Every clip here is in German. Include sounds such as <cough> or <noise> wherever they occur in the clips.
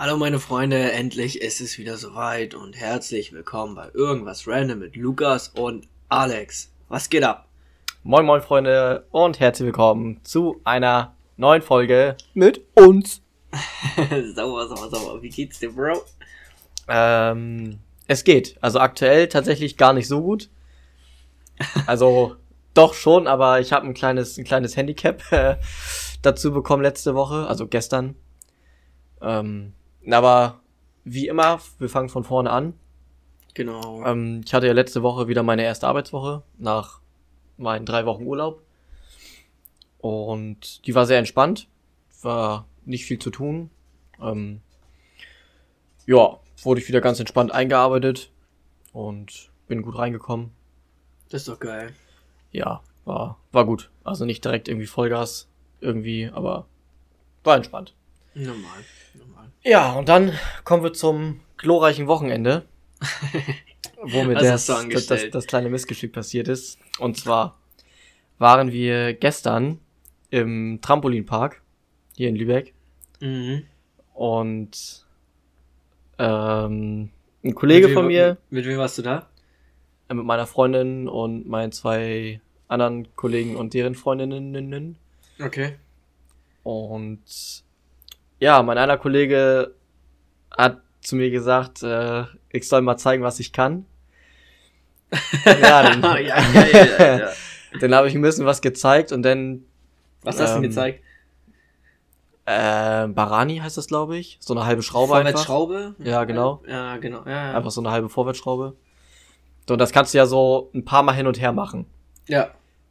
Hallo meine Freunde, endlich ist es wieder soweit und herzlich willkommen bei Irgendwas Random mit Lukas und Alex. Was geht ab? Moin moin Freunde und herzlich willkommen zu einer neuen Folge mit uns. <laughs> sauber, sauber, sauber. Wie geht's dir, Bro? Ähm, es geht. Also aktuell tatsächlich gar nicht so gut. Also <laughs> doch schon, aber ich habe ein kleines, ein kleines Handicap äh, dazu bekommen letzte Woche, also gestern. Ähm, aber wie immer, wir fangen von vorne an. Genau. Ähm, ich hatte ja letzte Woche wieder meine erste Arbeitswoche nach meinen drei Wochen Urlaub. Und die war sehr entspannt. War nicht viel zu tun. Ähm, ja, wurde ich wieder ganz entspannt eingearbeitet und bin gut reingekommen. Das ist doch geil. Ja, war, war gut. Also nicht direkt irgendwie Vollgas irgendwie, aber war entspannt. Normal, normal. Ja, und dann kommen wir zum glorreichen Wochenende, <laughs> wo mir das, das, das, das kleine Missgeschick passiert ist. Und zwar waren wir gestern im Trampolinpark hier in Lübeck Mhm. und ähm, ein Kollege Mit von wem- mir Mit wem warst du da? äh, mit meiner Freundin und meinen zwei anderen Kollegen und deren Freundinnen. Okay. Und ja, mein einer Kollege hat zu mir gesagt, äh, ich soll mal zeigen, was ich kann. <laughs> ja, dann, ja, geil, <laughs> Alter. dann habe ich ein bisschen was gezeigt und dann Was hast du Ähm, denn gezeigt? äh, Barani heißt das, glaube ich. So eine halbe Schraube einfach. Vorwärtsschraube? Ja, genau. Ja, genau. Ja, ja. Einfach so eine halbe Vorwärtsschraube. So, und das kannst du ja so ein paar Mal hin und her machen. ja.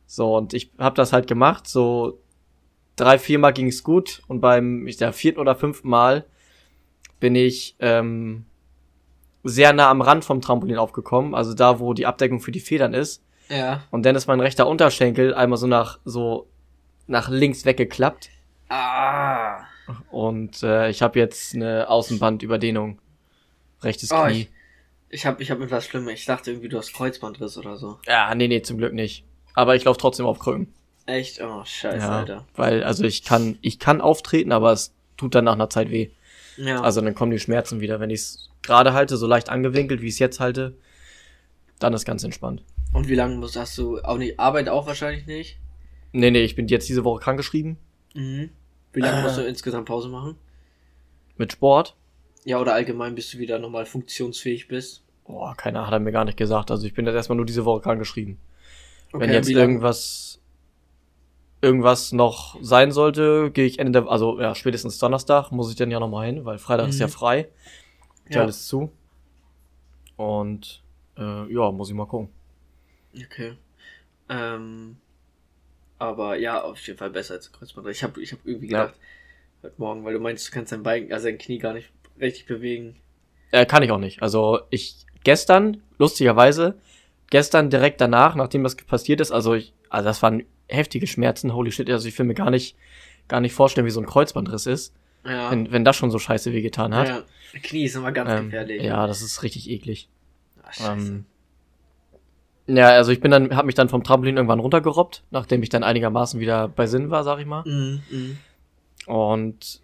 So, und ich habe das halt gemacht, so drei, viermal ging es gut und beim ich, der vierten oder fünften Mal bin ich ähm, sehr nah am Rand vom Trampolin aufgekommen, also da, wo die Abdeckung für die Federn ist. Ja. Und dann ist mein rechter Unterschenkel einmal so nach so nach links weggeklappt Ah. und äh, ich habe jetzt eine Außenbandüberdehnung, rechtes Oh, Knie. Ich hab, ich hab etwas Schlimmes. Ich dachte irgendwie, du hast Kreuzbandriss oder so. Ja, nee, nee, zum Glück nicht. Aber ich laufe trotzdem auf Krücken. Echt? Oh, scheiße, Ja, Alter. weil also ich kann ich kann auftreten, aber es tut dann nach einer Zeit weh. Ja. Also dann kommen die Schmerzen wieder. Wenn ich es gerade halte, so leicht angewinkelt, wie ich es jetzt halte, dann ist ganz entspannt. Und wie lange musst hast du auch nicht Arbeit auch wahrscheinlich nicht? Nee, nee, ich bin jetzt diese Woche krankgeschrieben Mhm. Wie lange Äh. musst du insgesamt Pause machen? mit Sport. Ja, oder allgemein, bis du wieder nochmal funktionsfähig bist? Boah, keiner hat er mir gar nicht gesagt. Also ich bin jetzt erstmal nur diese Woche krankgeschrieben. Wenn Okay, jetzt wie lang- irgendwas irgendwas noch sein sollte, gehe ich Ende der, also ja, spätestens Donnerstag muss ich dann ja nochmal hin, weil Freitag ist ja Mhm. frei. Ja. alles zu. Und äh, ja, muss ich mal gucken. Okay. Ähm, aber ja, auf jeden Fall besser als Kreuzbandriss. Ich habe ich hab irgendwie Ja. gedacht, heute Morgen, weil du meinst, du kannst dein Bein, also dein Knie gar nicht richtig bewegen. Äh, kann ich auch nicht. Also ich gestern, lustigerweise, gestern direkt danach, nachdem das passiert ist, also ich, also das waren heftige Schmerzen, holy shit, also ich will mir gar nicht, gar nicht vorstellen, wie so ein Kreuzbandriss ist, Ja. wenn, wenn das schon so scheiße wehgetan hat. ja. Knie ist immer ganz Ähm, gefährlich. ja, das ist richtig eklig. Ach, scheiße. Ähm, ja, also ich bin dann, hab mich dann vom Trampolin irgendwann runtergerobbt, nachdem ich dann einigermaßen wieder bei Sinn war, sag ich mal. Mhm, mhm. Und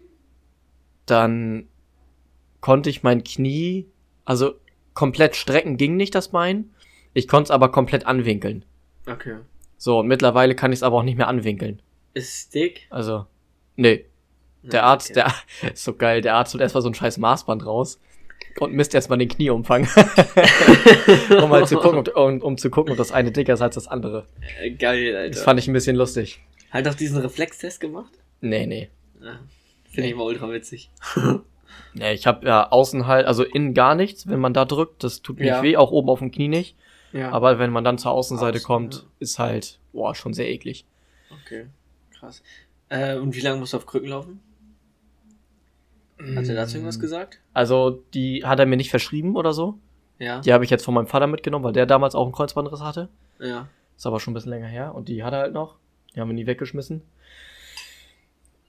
dann konnte ich mein Knie, also komplett strecken ging nicht das Bein. Ich konnte es aber komplett anwinkeln. Okay. So, und mittlerweile kann ich es aber auch nicht mehr anwinkeln. Ist es dick? Also, nee. Der Ja, Arzt, okay. der <laughs> ist so geil, der Arzt holt erstmal so ein scheiß Maßband raus und misst erstmal den Knieumfang. <laughs> um mal zu gucken, ob, um, um zu gucken, ob das eine dicker ist als das andere. Äh, Geil, Alter. Das fand ich ein bisschen lustig. halt auch diesen Reflextest gemacht? Nee, nee. Ja. Finde ich immer ultra witzig. <laughs> Nee, ich habe ja außen halt, also innen gar nichts, wenn man da drückt, das tut nicht Ja. weh, auch oben auf dem Knie nicht. Ja. Aber wenn man dann zur Außenseite Außen, kommt, ja. ist halt, boah, schon sehr eklig. Okay. Krass. Äh, und wie lange musst du auf Krücken laufen? Hat er dazu Mm. irgendwas gesagt? Also, die hat er mir nicht verschrieben oder so. Ja. Die habe ich jetzt von meinem Vater mitgenommen, weil der damals auch einen Kreuzbandriss hatte. Ja. Ist aber schon ein bisschen länger her. Und die hat er halt noch. Die haben wir nie weggeschmissen.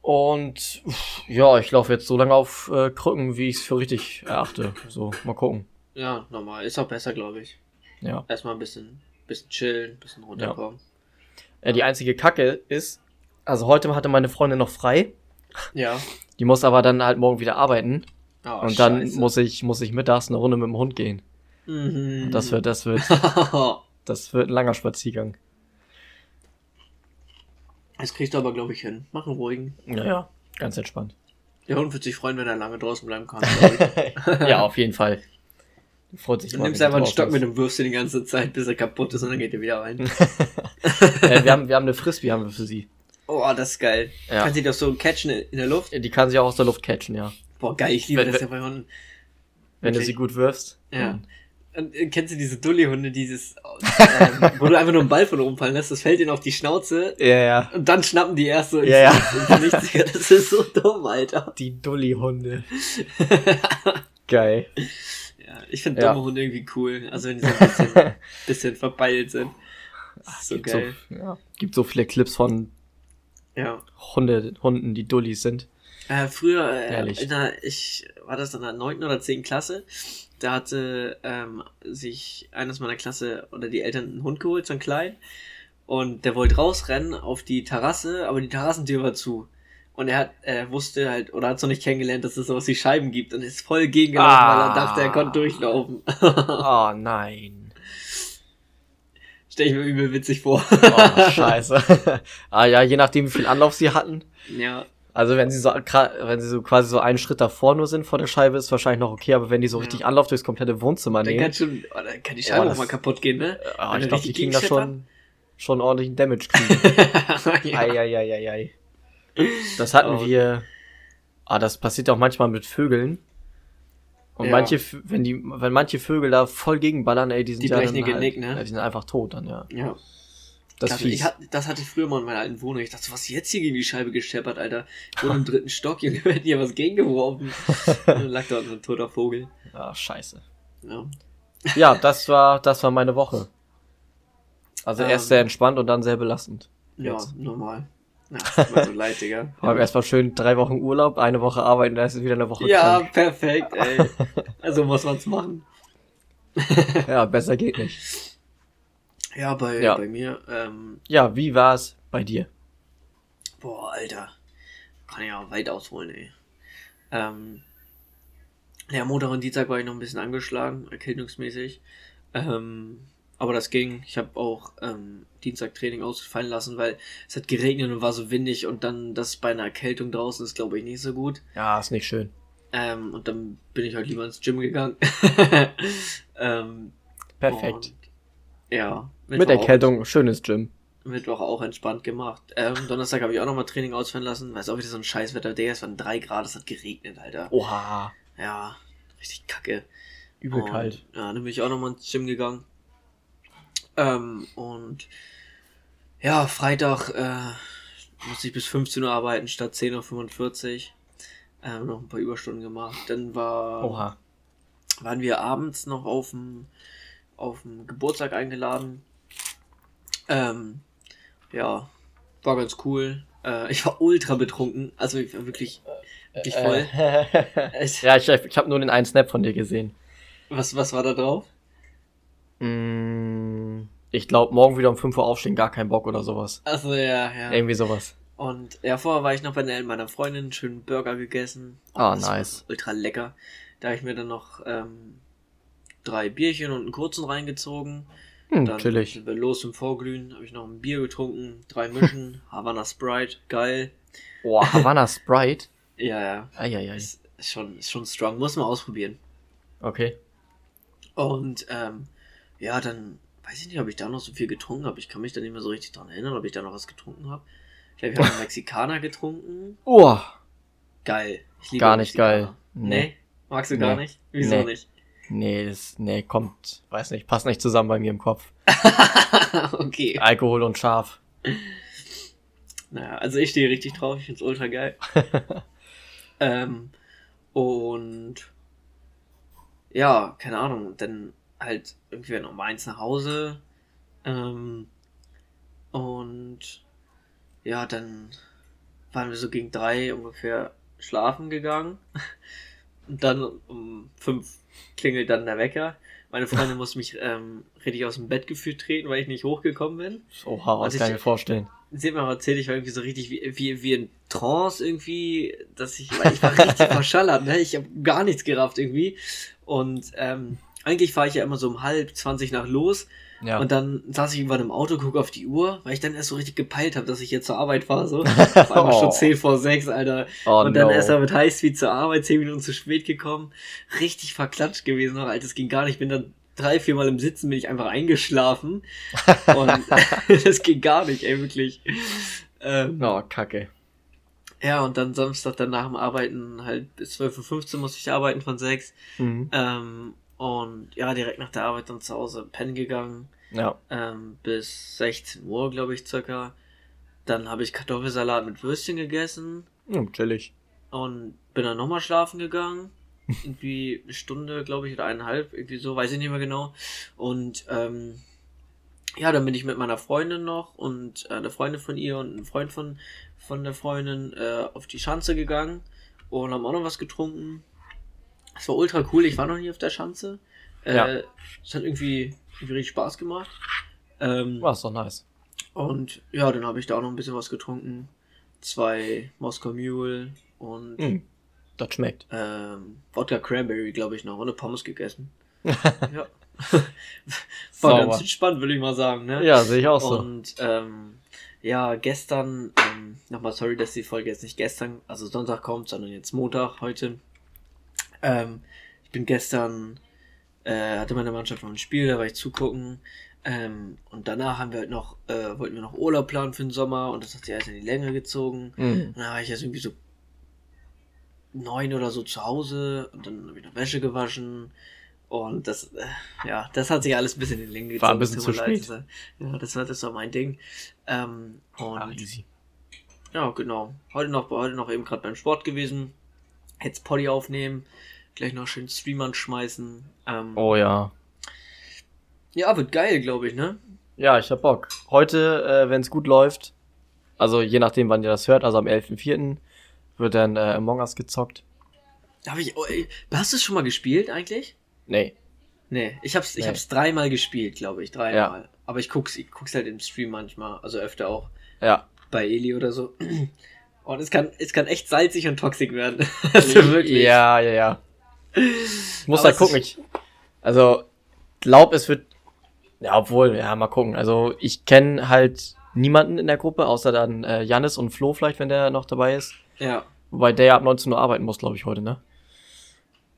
Und ja, ich laufe jetzt so lange auf äh, Krücken, wie ich es für richtig erachte. So, mal gucken. Ja, normal. Ist auch besser, glaube ich. Ja. Erstmal ein bisschen, bisschen chillen, ein bisschen runterkommen. Äh, die einzige Kacke ist, also heute hatte meine Freundin noch frei. Ja. Die muss aber dann halt morgen wieder arbeiten. Oh, und dann scheiße. muss ich, muss ich mittags eine Runde mit dem Hund gehen. Mhm. Das wird, das wird, <laughs> das wird ein langer Spaziergang. Das kriegst du aber, glaube ich, hin. Mach einen ruhigen. Ja, ja, ganz entspannt. Der Hund wird sich freuen, wenn er lange draußen bleiben kann. <laughs> ja, auf jeden Fall. Freut sich Du immer, nimmst einfach einen Stock mit und wirfst ihn die ganze Zeit, bis er kaputt ist und dann geht er wieder rein. <laughs> äh, wir, haben, wir haben eine Frisbee haben wir für sie. Oh, das ist geil. Ja. Kann sie das so catchen in der Luft? Die kann sie auch aus der Luft catchen, ja. Boah, geil, ich liebe Wenn- das ja bei Hunden. Wenn du sie gut wirfst. Ja. Und, äh, kennst du diese Dulli-Hunde, dieses, ähm, <laughs> wo du einfach nur einen Ball von oben fallen lässt, das fällt ihnen auf die Schnauze Ja, ja. und dann schnappen die erst so Ja, ja. Das ist so dumm, Alter. Die Dulli-Hunde. <laughs> Geil. Ja, ich finde Ja. dumme Hunde irgendwie cool. Also wenn die so ein bisschen, <laughs> bisschen verbeilt sind. Ist so Gibt geil. So, ja. Gibt so viele Clips von Ja. Hunde, Hunden, die Dullis sind. Äh, früher, äh, in der, ich war das in der neunten oder zehnten Klasse, da hatte ähm, sich eines meiner Klasse oder die Eltern einen Hund geholt, so einen kleinen, und der wollte rausrennen auf die Terrasse, aber die Terrassentür war zu. Und er hat, er wusste halt, oder hat so nicht kennengelernt, dass es sowas wie Scheiben gibt und ist voll gegengelaufen, weil er Ah. dachte, er konnte durchlaufen. <laughs> Oh nein. Stell ich mir übel witzig vor. Oh, scheiße. <laughs> ah ja, je nachdem, wie viel Anlauf sie hatten. ja. Also wenn sie so wenn sie so quasi so einen Schritt davor nur sind vor der Scheibe, ist wahrscheinlich noch okay, aber wenn die so Ja. richtig Anlauf durchs komplette Wohnzimmer Dann nehmen, kann schon, oh, dann kann die Scheibe Oh, auch das- mal kaputt gehen, ne? ah, wenn ich glaube, die kriegen da schon, schon ordentlichen Damage kriegen. <laughs> ja. Eieieiei. Das hatten Oh. wir. Ah, das passiert auch manchmal mit Vögeln. Und Ja. manche, wenn die, wenn manche Vögel da voll gegenballern, ey, die sind Die ja dann halt, Genick, ne? Die sind einfach tot dann, ja. ja. Das Das, ich hat, das hatte ich früher mal in meiner alten Wohnung. Ich dachte, was jetzt hier gegen die Scheibe gescheppert, Alter? Wohne im <laughs> dritten Stock, Junge, wir hätten hier was gegengeworfen. Und <laughs> dann lag da so ein toter Vogel. Ah, scheiße. Ja. Ja, das war, das war meine Woche. Also Ähm. erst sehr entspannt und dann sehr belastend. Ja, Jetzt. normal. Mir so <laughs> leid, Digga. Aber erstmal schön drei Wochen Urlaub, eine Woche arbeiten, dann ist es wieder eine Woche Ja, krank. perfekt, ey. <laughs> Also muss man's machen. <laughs> Ja, besser geht nicht. Ja, bei, Ja. bei mir, ähm, Ja, wie war's bei dir? boah, Alter. Kann ich ja weit ausholen, ey. Ähm, ja, Montag und Dienstag war ich noch ein bisschen angeschlagen, erkältungsmäßig. Ähm, aber das ging. Ich habe auch ähm, Dienstag Training ausfallen lassen, weil es hat geregnet und war so windig und dann das bei einer Erkältung draußen ist, glaube ich, nicht so gut. Ja, ist nicht schön. Ähm, und dann bin ich halt lieber ins Gym gegangen. <laughs> ähm, Perfekt. ja. Mit Mittwoch auch- Erkältung, schönes Gym. Mittwoch auch entspannt gemacht. Ähm, Donnerstag habe ich auch nochmal Training ausfallen lassen. Weiß auch wieder so ein Scheißwetter. Der ist von 3 Grad, es hat geregnet, Alter. Oha, Ja, richtig kacke. übel und, kalt. Ja, dann bin ich auch nochmal ins Gym gegangen. Ähm, und ja, Freitag äh, musste ich bis 15 Uhr arbeiten statt 10.45 Uhr. Ähm, noch ein paar Überstunden gemacht. Dann war, Oha. waren wir abends noch auf dem auf dem Geburtstag eingeladen. Ähm, ja, war ganz cool. Äh, ich war ultra betrunken, also ich war wirklich, wirklich voll. <laughs> Ich- ja, ich, ich habe nur den einen Snap von dir gesehen. Was, was war da drauf? Mm, ich glaube, morgen wieder um 5 Uhr aufstehen, gar kein Bock oder sowas. Also ja, ja. Irgendwie sowas. Und ja, vorher war ich noch bei meiner Freundin, einen schönen Burger gegessen. Ah, war nice. Ultra lecker. Da habe ich mir dann noch ähm, drei Bierchen und einen kurzen reingezogen. Hm, Dann chillig. sind wir los im Vorglühen, habe ich noch ein Bier getrunken, drei Mischen, <laughs> Havana Sprite, geil. Boah, Havana Sprite. <laughs> Ja, ja, Eieiei. ist, ist schon, ist schon strong, muss man ausprobieren. Okay. Und ähm, ja, dann weiß ich nicht, ob ich da noch so viel getrunken habe. Ich kann mich da nicht mehr so richtig dran erinnern, ob ich da noch was getrunken habe. Ich glaube, ich habe einen Mexikaner getrunken. Oh, Geil. Ich liebe Gar nicht Mexikaner. geil. Nee. Nee. Magst du gar Nee. nicht? Wieso Nee. nicht? nee, das, nee, kommt, weiß nicht, passt nicht zusammen bei mir im Kopf. <laughs> okay. Alkohol und scharf. Naja, also ich stehe richtig drauf, ich find's ultra geil. <laughs> ähm, und ja, keine Ahnung, dann halt irgendwie noch eins nach Hause. Ähm, und ja, dann waren wir so gegen drei ungefähr schlafen gegangen. <laughs> Und dann um fünf klingelt dann der Wecker. Meine Freundin <laughs> muss mich ähm, richtig aus dem Bett geführt treten, weil ich nicht hochgekommen bin. Oha, was Also kann ich mir vorstellen. sie hat mir erzählt, ich war irgendwie so richtig wie, wie, wie in Trance irgendwie, dass ich, ich war richtig <laughs> verschallert, ne? Ich habe gar nichts gerafft irgendwie. Und ähm, eigentlich fahre ich ja immer so um halb zwanzig nach los. Ja. Und dann saß ich irgendwann im Auto, gucke auf die Uhr, weil ich dann erst so richtig gepeilt habe, dass ich jetzt zur Arbeit fahre. So. <laughs> War oh. schon 10 vor 6, Alter. Oh, und dann no. erst mal mit Highspeed zur Arbeit, 10 Minuten zu spät gekommen. Richtig verklatscht gewesen noch, Alter. Das ging gar nicht. Ich bin dann drei, vier Mal im Sitzen bin ich einfach eingeschlafen. <laughs> Und <laughs> das ging gar nicht, ey, wirklich. Ähm, oh, kacke. Ja, und dann Samstag dann nach dem Arbeiten halt bis 12.15 Uhr musste ich arbeiten von 6. Mhm. Ähm, und ja, direkt nach der Arbeit dann zu Hause pennen gegangen. Ja. Ähm, bis 16 Uhr, glaube ich, circa. Dann habe ich Kartoffelsalat mit Würstchen gegessen. Ja, chillig. Und bin dann nochmal schlafen gegangen. irgendwie eine Stunde, glaube ich, oder eineinhalb, irgendwie so, weiß ich nicht mehr genau. Und ähm, ja, dann bin ich mit meiner Freundin noch und äh, eine Freundin von ihr und ein Freund von, von der Freundin äh, auf die Schanze gegangen und haben auch noch was getrunken. Es war ultra cool, ich war noch nie auf der Schanze. Äh, ja. Es hat irgendwie, irgendwie richtig Spaß gemacht. Ähm, war es doch nice. Und ja, dann habe ich da auch noch ein bisschen was getrunken. Zwei Moskau Mule und mm. Das schmeckt. Ähm, Wodka Cranberry, glaube ich, noch. Und eine Pommes gegessen. <laughs> ja. <laughs> War ganz entspannt, würde ich mal sagen. Ne? Ja, sehe ich auch so. Und ähm, ja, gestern, ähm, nochmal sorry, dass die Folge jetzt nicht gestern, also Sonntag kommt, sondern jetzt Montag heute. Ähm, ich bin gestern, äh, hatte meine Mannschaft noch ein Spiel, da war ich zugucken. Ähm, und danach haben wir halt noch, äh, wollten wir noch Urlaub planen für den Sommer und das hat sich alles in die Länge gezogen. Mhm. Und dann war ich jetzt irgendwie so neun oder so zu Hause und dann habe ich noch Wäsche gewaschen. Und das, äh, ja, das hat sich alles ein bisschen in den Länge gezogen. War ein bisschen zu spät. ja, das war, das war mein Ding. Ähm, und Ach, easy. Ja, genau. Heute noch, heute noch eben gerade beim Sport gewesen. Jetzt Poddy aufnehmen. Gleich noch schön Stream anschmeißen. Ähm, oh ja. Ja, wird geil, glaube ich, ne? Ja, ich hab Bock. Heute, äh, wenn es gut läuft, also je nachdem, wann ihr das hört, also am 11.04., wird dann äh, Among Us gezockt. Hab ich, oh, ey, hast du es schon mal gespielt eigentlich? Nee. Nee, ich hab's, ich nee. hab's dreimal gespielt, glaube ich, dreimal. Ja. Aber ich guck's, ich guck's halt im Stream manchmal, also öfter auch. Ja. Bei Eli oder so. <clears throat> Und es kann, es kann echt salzig und toxisch werden. <laughs> also wirklich. Ja, ja, ja. Ich muss da gucken. Ich, also, glaub, es wird, ja, obwohl, ja, mal gucken. Also, ich kenne halt niemanden in der Gruppe, außer dann äh, Jannis und Flo vielleicht, wenn der noch dabei ist. Ja. Wobei der ja ab 19 Uhr arbeiten muss, glaube ich, heute, ne?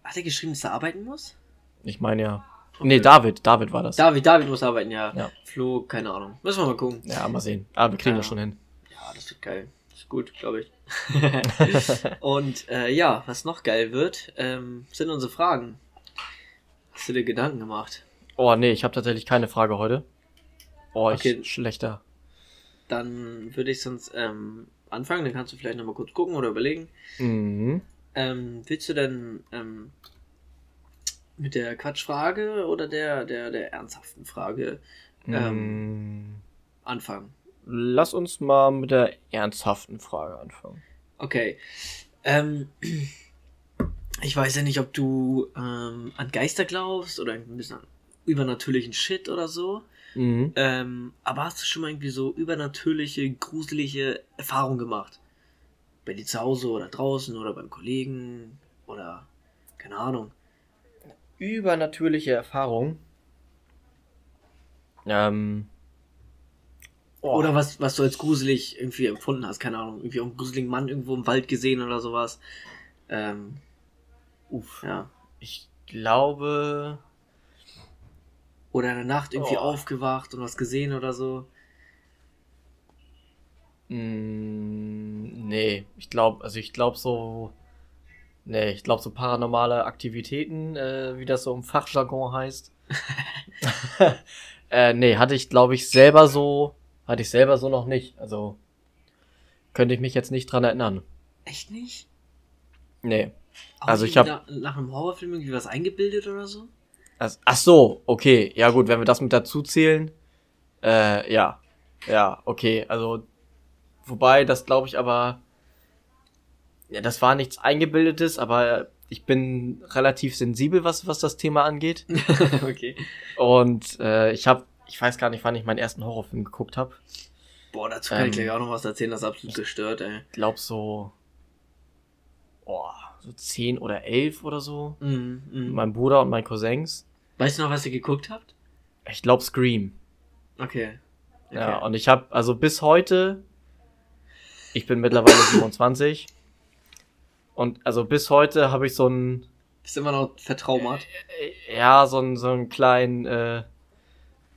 Hat er geschrieben, dass er arbeiten muss? Ich meine ja. Okay. Nee, David, David war das. David, David muss arbeiten, ja. ja. Flo, keine Ahnung. Müssen wir mal gucken. Ja, mal sehen. Aber wir kriegen ja. das schon hin. Ja, das wird geil. Ist gut, glaube ich. <laughs> Und äh, ja, was noch geil wird, ähm, sind unsere Fragen. Hast du dir Gedanken gemacht? Oh, nee, ich habe tatsächlich keine Frage heute. Oh, okay. ich schlechter. Dann würde ich sonst ähm, anfangen, dann kannst du vielleicht nochmal kurz gucken oder überlegen. Mhm. Ähm, willst du denn ähm, mit der Quatschfrage oder der, der, der ernsthaften Frage ähm, mhm. anfangen? Lass uns mal mit der ernsthaften Frage anfangen. Okay. Ähm, ich weiß ja nicht, ob du ähm, an Geister glaubst oder ein bisschen an übernatürlichen Shit oder so. Mhm. Ähm, aber hast du schon mal irgendwie so übernatürliche, gruselige Erfahrungen gemacht? Bei dir zu Hause oder draußen oder beim Kollegen oder keine Ahnung. Übernatürliche Erfahrung. Ähm. Oh. Oder was, was du als gruselig irgendwie empfunden hast, keine Ahnung, irgendwie einen gruseligen Mann irgendwo im Wald gesehen oder sowas. Ähm, uff. Ja. Ich glaube, oder in der Nacht irgendwie oh. aufgewacht und was gesehen oder so? Mm, nee, ich glaube, also ich glaube so. Nee, ich glaube so paranormale Aktivitäten, äh, wie das so im Fachjargon heißt. <laughs> <laughs> äh, nee, hatte ich, glaube ich, selber so, hatte ich selber so noch nicht. Also könnte ich mich jetzt nicht dran erinnern. Echt nicht? Nee. Auch also ich habe nach, nach einem Horrorfilm irgendwie was eingebildet oder so? Also, ach so, okay. Ja gut, wenn wir das mit dazu zählen. Äh, ja. Ja, okay. Also, wobei, das glaube ich aber. Ja, das war nichts Eingebildetes, aber ich bin relativ sensibel, was, was das Thema angeht. <laughs> okay. Und äh, ich habe, ich weiß gar nicht, wann ich meinen ersten Horrorfilm geguckt habe. Boah, dazu kann Ähm, ich gleich auch noch was erzählen, das ist absolut gestört, ey. Ich glaube so, oh, so 10 oder 11 oder so. Mhm, mhm. Mein Bruder und mein Cousins. Weißt du noch, was ihr geguckt habt? Ich glaube Scream. Okay. okay. Ja, und ich habe also bis heute, ich bin mittlerweile <coughs> 27 und also bis heute habe ich so ein, Bist immer noch vertraumert. äh, ja, so ein so einen kleinen, äh,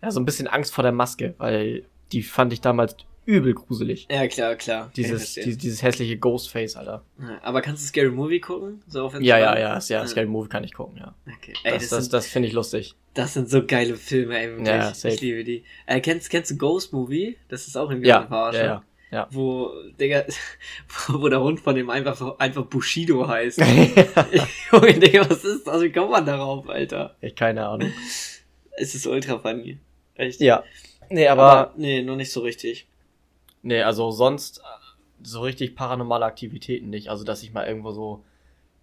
ja, so ein bisschen Angst vor der Maske, weil die fand ich damals übel gruselig. Ja, klar, klar. Dieses, die, dieses hässliche Ghostface, Alter. Aber kannst du Scary Movie gucken? So auf Ja, ja, ja, ja, Scary Movie kann ich gucken, ja. Okay. Ey, Das, das, das, das finde ich lustig. das sind so geile Filme, ey, wirklich. Ja, safe. ich liebe die. Äh, kennst, kennst du Ghost Movie? Das ist auch irgendwie Ja, ja, ja. ja. Wo, Digga, <laughs> wo der Hund von dem einfach, einfach Bushido heißt. <laughs> <laughs> Junge, Digga, was ist das? Wie kommt man darauf, Alter? ich keine Ahnung. Es ist ultra funny. Echt. Ja. Nee, aber, nee, noch nicht so richtig. nee, also sonst äh, so richtig paranormale Aktivitäten nicht. Also, dass ich mal irgendwo so,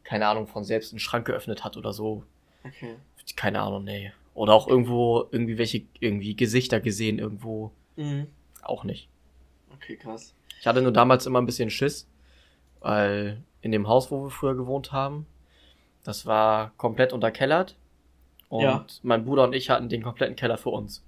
keine Ahnung, von selbst einen Schrank geöffnet hat oder so. Okay. Keine Ahnung, nee. Oder auch irgendwo irgendwie welche, irgendwie Gesichter gesehen irgendwo. Mhm. Auch nicht. Okay, krass. Ich hatte nur damals immer ein bisschen Schiss, weil in dem Haus, wo wir früher gewohnt haben, das war komplett unterkellert. Und Ja. mein Bruder und ich hatten den kompletten Keller für uns.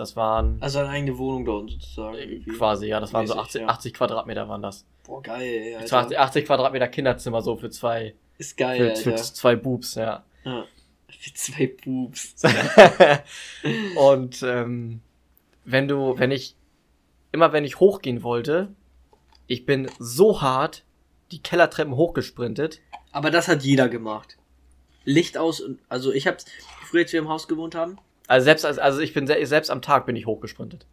Das waren Also eine eigene Wohnung dort sozusagen. äh, irgendwie. quasi, ja, das waren so mäßig, 80, ja. 80 Quadratmeter waren das. Boah, geil, ey, So 80, Alter. 80 Quadratmeter Kinderzimmer so für zwei, Ist geil, für, für zwei Boobs, ja. Ja. Für zwei Boobs. <laughs> <laughs> und ähm, wenn du, wenn ich, immer wenn ich hochgehen wollte, ich bin so hart die Kellertreppen hochgesprintet. Aber das hat jeder gemacht. Licht aus und, also ich hab's, früher als wir im Haus gewohnt haben, Also selbst, als- also ich bin se selbst am Tag bin ich hochgesprintet.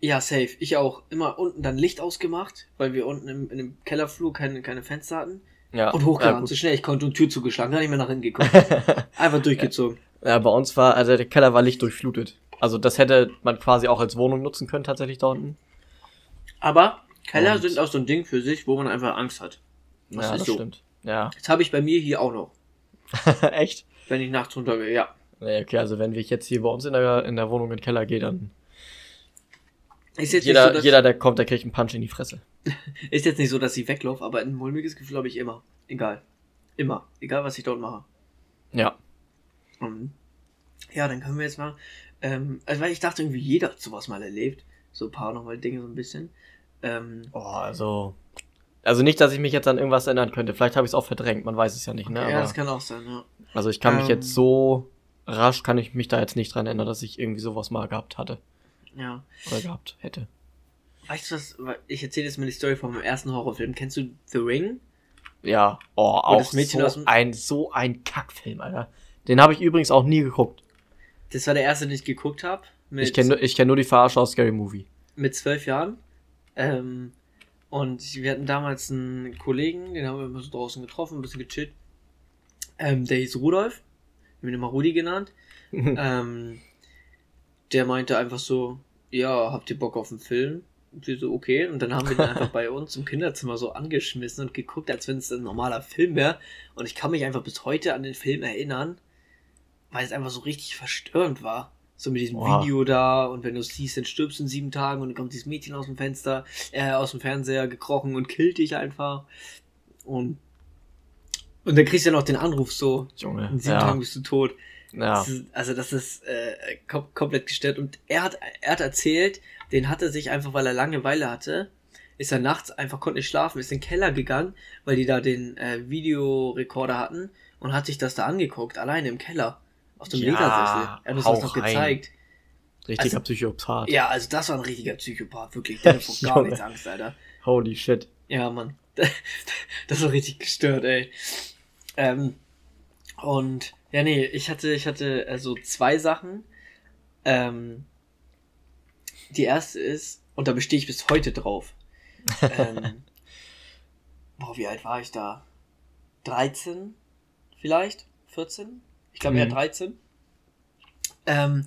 ja, safe. Ich auch. Immer unten dann Licht ausgemacht, weil wir unten im, in dem Kellerflur keine, keine Fenster hatten. Ja. Und ja, hochgerannt, gut. so schnell ich konnte und Tür zugeschlagen, gar nicht mehr nach hinten gekommen. <laughs> Einfach durchgezogen. ja, bei uns war, also der Keller war lichtdurchflutet. Also das hätte man quasi auch als Wohnung nutzen können, tatsächlich da unten. Aber Keller Und- sind auch so ein Ding für sich, wo man einfach Angst hat. Das ja, ist das so. stimmt. Ja. Das habe ich bei mir hier auch noch, <laughs> Echt? wenn ich nachts runtergehe. Ja. Nee, okay, also wenn ich jetzt hier bei uns in der, in der Wohnung in den Keller gehe, dann jeder, so, jeder, der kommt, der kriegt einen Punch in die Fresse. <laughs> ist jetzt nicht so, dass ich weglaufe, aber ein mulmiges Gefühl habe ich immer. Egal. Immer. Egal, was ich dort mache. Ja. Mhm. Ja, dann können wir jetzt mal. Ähm, also, weil ich dachte, irgendwie jeder hat sowas mal erlebt. So paranormal Dinge so ein bisschen. Ähm, Oh, also. Also nicht, dass ich mich jetzt an irgendwas erinnern könnte. Vielleicht habe ich es auch verdrängt, man weiß es ja nicht, ne? ja, Aber, das kann auch sein, ja. also ich kann mich Ähm. jetzt so rasch, kann ich mich da jetzt nicht dran erinnern, dass ich irgendwie sowas mal gehabt hatte. Ja. Oder gehabt hätte. Weißt du was? Ich erzähle jetzt mal die Story von meinem ersten Horrorfilm. Kennst du The Ring? Ja, oh, auch das Mädchen so aus dem- ein, so ein Kackfilm, Alter. Den habe ich übrigens auch nie geguckt. Das war der erste, den ich geguckt habe. Ich kenne nur, ich kenn nur die Verarsche aus Scary Movie. mit zwölf Jahren. Ähm, und wir hatten damals einen Kollegen, den haben wir immer so draußen getroffen, ein bisschen gechillt. Ähm, der hieß Rudolf. Wir haben ihn immer Rudi genannt. <laughs> ähm, der meinte einfach so, ja, habt ihr Bock auf einen Film? Und wir so, okay. Und dann haben wir den einfach <laughs> bei uns im Kinderzimmer so angeschmissen und geguckt, als wenn es ein normaler Film wäre. Und ich kann mich einfach bis heute an den Film erinnern, weil es einfach so richtig verstörend war. So mit diesem Boah. Video da und wenn du es siehst, dann stirbst du in sieben Tagen und dann kommt dieses Mädchen aus dem Fenster, äh, aus dem Fernseher gekrochen und killt dich einfach. Und, und dann kriegst du ja noch den Anruf so, Junge. in sieben Ja, Tagen bist du tot. ja. Das ist, also das ist äh, kom komplett gestört. Und er hat, er hat erzählt, den hat er sich einfach, weil er Langeweile hatte, ist er nachts einfach, konnte nicht schlafen, ist in den Keller gegangen, weil die da den äh, Videorekorder hatten und hat sich das da angeguckt, alleine im Keller. Auf dem Ja, Ledersessel. Er hat uns das noch rein. gezeigt. Richtiger also- Psychopath. Ja, also das war ein richtiger Psychopath, wirklich. Der <laughs> hat gar nichts Angst, Alter. Holy shit. Ja, Mann. <laughs> Das war richtig gestört, ey. Ähm, und ja, nee, ich hatte, ich hatte also zwei Sachen. Ähm, die erste ist, und da bestehe ich bis heute drauf. ähm, <laughs> boah, wie alt war ich da? 13? Vielleicht? 14? Ich glaube eher Mhm. 13. Ähm,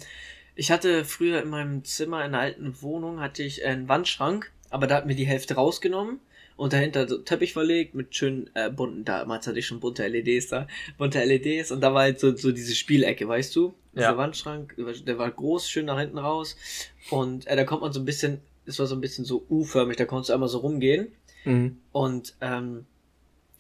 ich hatte früher in meinem Zimmer in einer alten Wohnung hatte ich einen Wandschrank, aber da hat mir die Hälfte rausgenommen und dahinter so Teppich verlegt mit schönen äh, bunten, damals hatte ich schon bunte LEDs da, bunte LEDs und da war halt so, so diese Spielecke, weißt du? Ja. Dieser Wandschrank, der war groß, schön nach hinten raus und äh, da kommt man so ein bisschen es war so ein bisschen so U-förmig, da konntest du einmal so rumgehen. Mhm. Und ähm,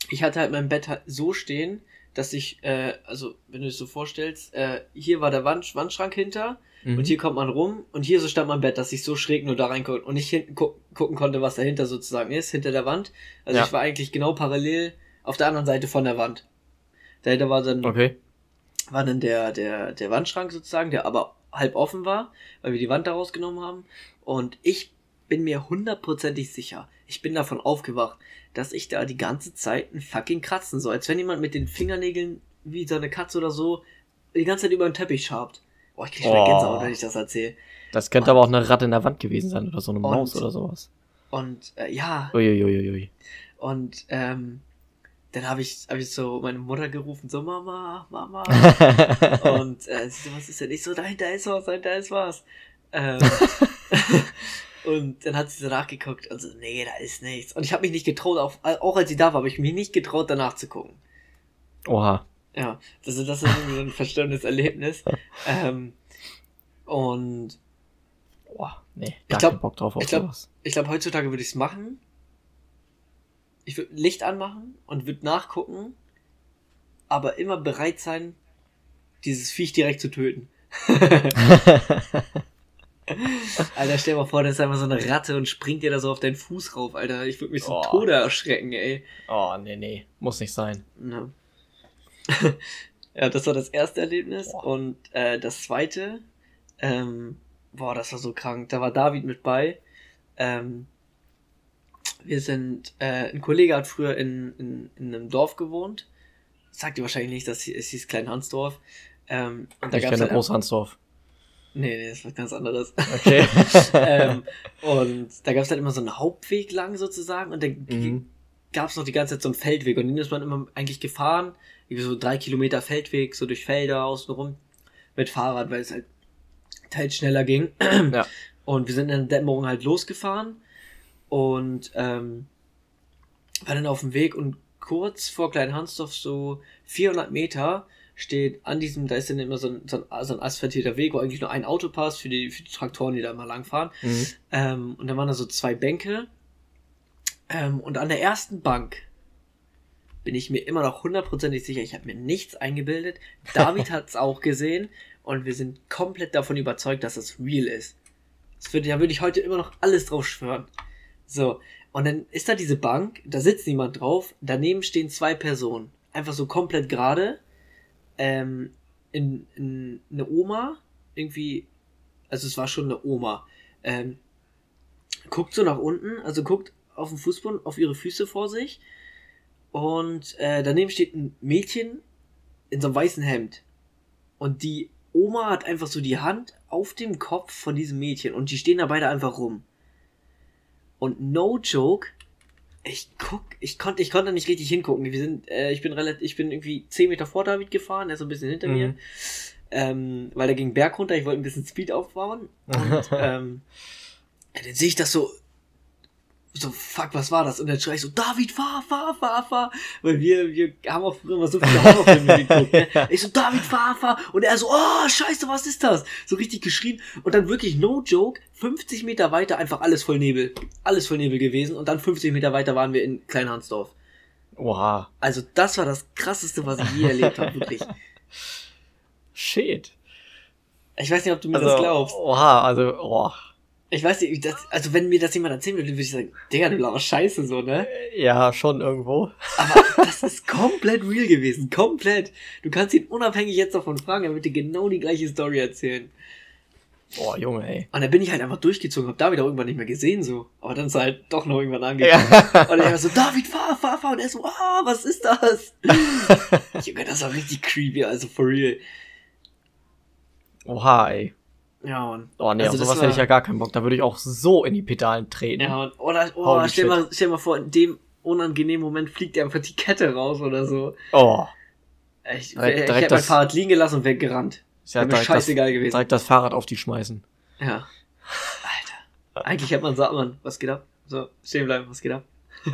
ich hatte halt mein Bett halt so stehen, dass ich, äh, also wenn du es so vorstellst, äh, hier war der Wand, Wandschrank hinter Mhm. und hier kommt man rum und hier so stand mein Bett, dass ich so schräg nur da reingucken und nicht hinten gu gucken konnte, was dahinter sozusagen ist, hinter der Wand. Also Ja. ich war eigentlich genau parallel auf der anderen Seite von der Wand. Dahinter war dann, Okay. war dann der, der, der Wandschrank sozusagen, der aber halb offen war, weil wir die Wand da rausgenommen haben. Und ich bin mir hundertprozentig sicher, ich bin davon aufgewacht, dass ich da die ganze Zeit ein fucking kratzen soll. Als wenn jemand mit den Fingernägeln wie so eine Katze oder so die ganze Zeit über den Teppich schabt. Boah, ich krieg schon Oh. Gänsehaut, wenn ich das erzähle. Das könnte aber auch eine Ratte in der Wand gewesen sein oder so eine Und- Maus oder sowas. Und äh, ja, Uiuiuiui. und ähm, dann habe ich, hab ich so meine Mutter gerufen, so Mama, Mama. <laughs> Und äh, sie so, was ist denn? Ich so, dahinter ist was, dahinter ist was. Ähm, <laughs> und dann hat sie so nachgeguckt und so, nee, da ist nichts. Und ich habe mich nicht getraut, auch, auch als sie da war, habe ich mich nicht getraut, danach zu gucken. Oha. Ja, das, ist- das ist so ein verstörendes Erlebnis. Ähm, und Boah, nee, gar glaub- keinen Bock drauf auf ich glaub- sowas. ich glaube, heutzutage würde ich es machen. Ich würde Licht anmachen und würde nachgucken, aber immer bereit sein, dieses Viech direkt zu töten. <laughs> Alter, stell dir mal vor, da ist einfach so eine Ratte und springt dir da so auf deinen Fuß rauf, Alter. Ich würde mich so Oh. Tode erschrecken, ey. oh, nee, nee. Muss nicht sein. Ja. <laughs> ja, das war das erste Erlebnis. Boah. Und äh, das zweite, ähm, boah, das war so krank. Da war David mit bei. Ähm, wir sind, äh, ein Kollege hat früher in, in, in einem Dorf gewohnt. Sagt dir wahrscheinlich nicht, dass es hieß Kleinhansdorf. Ähm, und da ich kenne halt Großhansdorf. Nee, nee, das ist was ganz anderes. Okay. <laughs> ähm, und da gab es halt immer so einen Hauptweg lang sozusagen und dann mhm. gab es noch die ganze Zeit so einen Feldweg und den ist man immer eigentlich gefahren, so drei Kilometer Feldweg, so durch Felder außenrum mit Fahrrad, weil es halt teils schneller ging. <clears throat> Ja. Und wir sind in der Dämmerung halt losgefahren und ähm, war dann auf dem Weg und kurz vor Kleinhansdorf, so 400 Meter, steht an diesem, da ist dann immer so ein, so ein, so ein asphaltierter Weg, wo eigentlich nur ein Auto passt für die, für die Traktoren, die da mal langfahren. Mhm. Ähm, und dann waren da so zwei Bänke. Ähm, und an der ersten Bank bin ich mir immer noch hundertprozentig sicher, ich habe mir nichts eingebildet. David <laughs> hat es auch gesehen und wir sind komplett davon überzeugt, dass es real ist. Das würde, da würde ich heute immer noch alles drauf schwören. So, und dann ist da diese Bank, da sitzt niemand drauf, daneben stehen zwei Personen. Einfach so komplett gerade. Ähm, in, in eine Oma, irgendwie, also es war schon eine Oma, ähm, guckt so nach unten, also guckt auf den Fußboden, auf ihre Füße vor sich. Und äh, daneben steht ein Mädchen in so einem weißen Hemd. Und die Oma hat einfach so die Hand auf dem Kopf von diesem Mädchen und die stehen da beide einfach rum. Und no joke, ich guck, ich konnte, ich konnte nicht richtig hingucken. Wir sind, äh, ich bin relativ, ich bin irgendwie 10 Meter vor David gefahren, er ist so ein bisschen hinter mir. Mhm. Ähm, weil der ging Berg runter, ich wollte ein bisschen Speed aufbauen. Und <laughs> ähm, dann sehe ich das so, so, fuck, was war das? Und dann schrei ich so, David, fahr, fahr, fahr, fahr. Weil wir, wir haben auch früher mal so viele Horrorfilme <laughs> geguckt. Ne? Ich so, David, fahr, fahr. Und er so, oh, scheiße, was ist das? So richtig geschrien. Und dann wirklich, no joke, 50 Meter weiter einfach alles voll Nebel. Alles voll Nebel gewesen. Und dann 50 Meter weiter waren wir in Kleinhansdorf. Oha. Also das war das krasseste, was ich je erlebt habe, wirklich. Shit. Ich weiß nicht, ob du mir Also, das glaubst. oha, also, oh. Ich weiß nicht, das, also wenn mir das jemand erzählen würde, würde ich sagen, Digga, du laberst Scheiße so, ne? Ja, schon irgendwo. <laughs> Aber das ist komplett real gewesen, komplett. Du kannst ihn unabhängig jetzt davon fragen, er wird dir genau die gleiche Story erzählen. Boah, Junge, ey. Und dann bin ich halt einfach durchgezogen, hab David auch irgendwann nicht mehr gesehen, so. Aber dann ist er halt doch noch irgendwann angekommen. Ja. <laughs> Und er war so, David, fahr, fahr, fahr. Und er so, ah, was ist das? <laughs> Junge, das war richtig creepy, also for real. Oha, ey. Ja, Mann. Oh nee, Also auf das sowas war- hätte ich ja gar keinen Bock. Da würde ich auch so in die Pedalen treten. Ja, Mann. Oder, oh, Holy stell shit. mal, stell mal vor, in dem unangenehmen Moment fliegt einfach die Kette raus oder so. Oh. Ich, Direkt- ich direkt hätte mein das- Fahrrad liegen gelassen und weggerannt. Ist ja direkt das, scheißegal gewesen. direkt das Fahrrad auf die schmeißen. Ja. Alter. Eigentlich hätte man sagen, man, was geht ab? So, stehen bleiben, was geht ab? <laughs>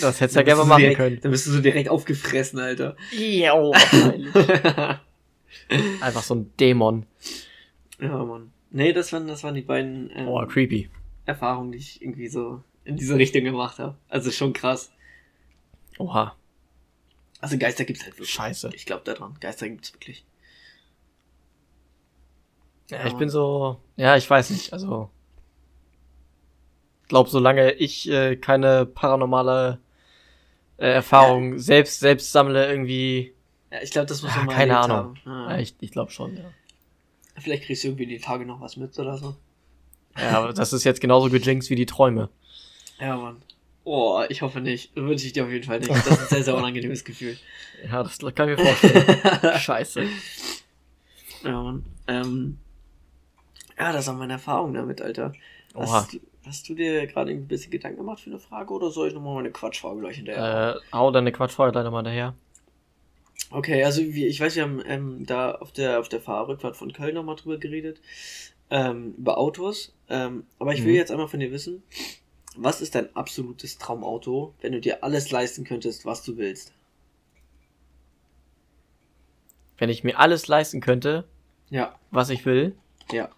Das hättest du ja gerne mal machen direkt, können. Dann bist du so direkt aufgefressen, Alter. Ja. <laughs> Einfach so ein Dämon. Ja, Mann. Nee, das waren, das waren die beiden. Ähm, Oh, creepy. Erfahrungen, die ich irgendwie so in diese Richtung gemacht habe. Also schon krass. Oha. Also Geister gibt's halt wirklich. Scheiße. Ich glaube daran. Geister gibt's wirklich. Ja, ich bin so, ja, ich weiß nicht, also glaube, solange ich äh, keine paranormale äh, Erfahrung ja. selbst selbst sammle irgendwie. Ja, ich glaube, das muss ja, man mal keine Ahnung. Ja. ja. ich ich glaube schon, ja. Vielleicht kriegst du irgendwie die Tage noch was mit oder so. Ja, aber das ist jetzt genauso gejinxt wie die Träume. Ja, Mann. Oh, ich hoffe nicht. Wünsche ich dir auf jeden Fall nicht. Das ist ein sehr, sehr unangenehmes Gefühl. <laughs> Ja, das kann ich mir vorstellen. <laughs> Scheiße. Ja, Mann. Ähm, ja, das sind meine Erfahrungen damit, Alter. Oha. Hast, hast du dir gerade ein bisschen Gedanken gemacht für eine Frage oder soll ich nochmal meine Quatschfrage gleich hinterher? Äh, hau deine Quatschfrage gleich nochmal daher. Okay, also wie, ich weiß, wir haben ähm, da auf der, auf der Fahrrückfahrt von Köln nochmal drüber geredet, ähm, über Autos. Ähm, aber ich will mhm. jetzt einmal von dir wissen, was ist dein absolutes Traumauto, wenn du dir alles leisten könntest, was du willst? Wenn ich mir alles leisten könnte, ja. was ich will? Ja.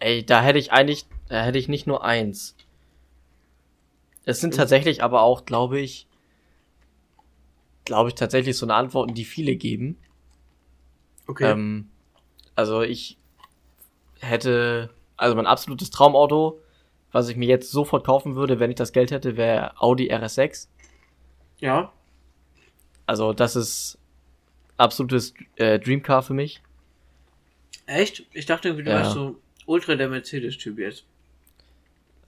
Ey, da hätte ich eigentlich, da hätte ich nicht nur eins. Es sind tatsächlich aber auch, glaube ich, glaube ich, tatsächlich so eine Antworten, die viele geben. Okay. Ähm, also ich hätte, also mein absolutes Traumauto, was ich mir jetzt sofort kaufen würde, wenn ich das Geld hätte, wäre Audi RS6. Ja. Also das ist absolutes äh, Dreamcar für mich. Echt? Ich dachte, du ja. wärst so ultra der Mercedes-Typ jetzt.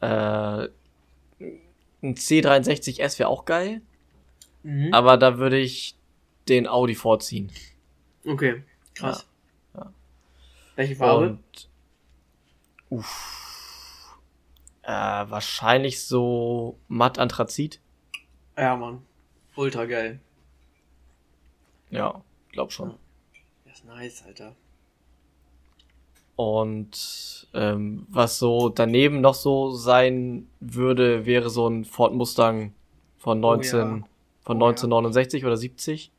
Äh, ein C63S wäre auch geil. Mhm. Aber da würde ich den Audi vorziehen. Okay, krass. Ja. Ja. Welche Farbe? Und, uff, äh, wahrscheinlich so matt Anthrazit. Ja, Mann. Ultra geil. Ja, glaub schon. Das ist nice, Alter. Und ähm, was so daneben noch so sein würde, wäre so ein Ford Mustang von 19, oh ja. von 1969 ja. oder 70.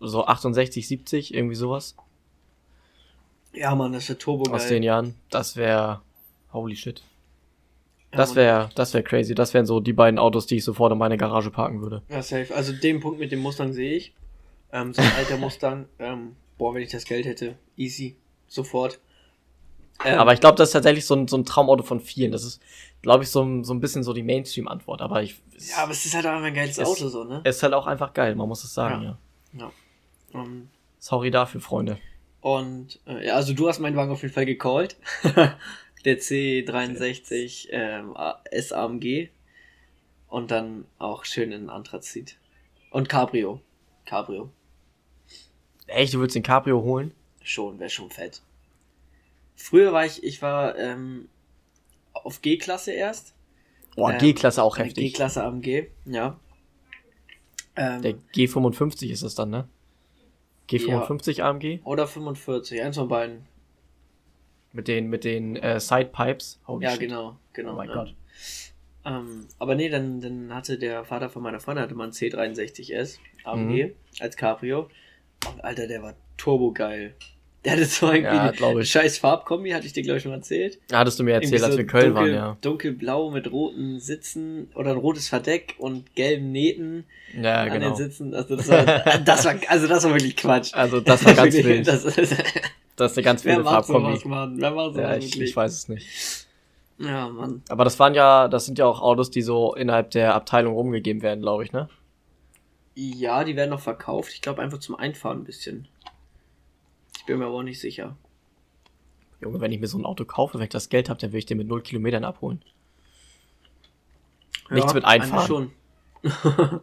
So 68, 70, irgendwie sowas. Ja, Mann, das ist ja turbo geil. Aus den Jahren. Das wäre holy shit. Ja, das wäre, das wäre crazy. Das wären so die beiden Autos, die ich sofort in meine Garage parken würde. Ja, safe. Also den Punkt mit dem Mustang sehe ich. Ähm, so ein <laughs> alter Mustang. Ähm, boah, wenn ich das Geld hätte, easy sofort. Ähm, aber ich glaube, das ist tatsächlich so ein, so ein Traumauto von vielen. Das ist, glaube ich, so, so ein bisschen so die Mainstream-Antwort. Aber ich. Ja, aber es ist halt auch einfach ein geiles es, Auto, so, ne? Es ist halt auch einfach geil, man muss es sagen, ja. Ja. ja. Um, Sorry dafür, Freunde. Und, äh, ja, also du hast meinen Wagen auf jeden Fall gecallt. <laughs> Der C63 ähm, SAMG. Und dann auch schön in Anthrazit. Und Cabrio. Cabrio. Echt, du willst den Cabrio holen? Schon, wäre schon fett. Früher war ich, ich war ähm, auf G-Klasse erst. Boah, ähm, G-Klasse auch heftig. G-Klasse AMG, ja. Ähm, Der G55 ist es dann, ne? G55 ja. AMG? Oder 45, eins von beiden. Mit den, mit den äh, Sidepipes. Holy ja, shit. genau, genau. Oh mein ja. Gott. Ähm, aber nee, dann, dann hatte der Vater von meiner Freundin hatte mal ein C63S AMG mhm. als Cabrio. Und Alter, der war turbo geil. Der hatte so irgendwie ja, scheiß Farbkombi, hatte ich dir, glaube ich, schon erzählt. Hattest du mir erzählt, so als wir in Köln dunkel, waren, ja. Dunkelblau mit roten Sitzen oder ein rotes Verdeck und gelben Nähten ja, an genau. den Sitzen. Also das, war, <laughs> das war, also das war wirklich Quatsch. Also das war ganz wild. Das, das, ist eine ganz wilde Farbkombi. Sowas, Mann? Wer macht sowas ja, ich, ich weiß es nicht. Ja, Mann. Aber das waren ja, das sind ja auch Autos, die so innerhalb der Abteilung rumgegeben werden, glaube ich, ne? Ja, die werden noch verkauft. Ich glaube einfach zum Einfahren ein bisschen. Ich bin mir aber auch nicht sicher. Junge, wenn ich mir so ein Auto kaufe, wenn ich das Geld habe, dann will ich den mit null Kilometern abholen. Ja, Nichts mit einfahren. schon. <laughs>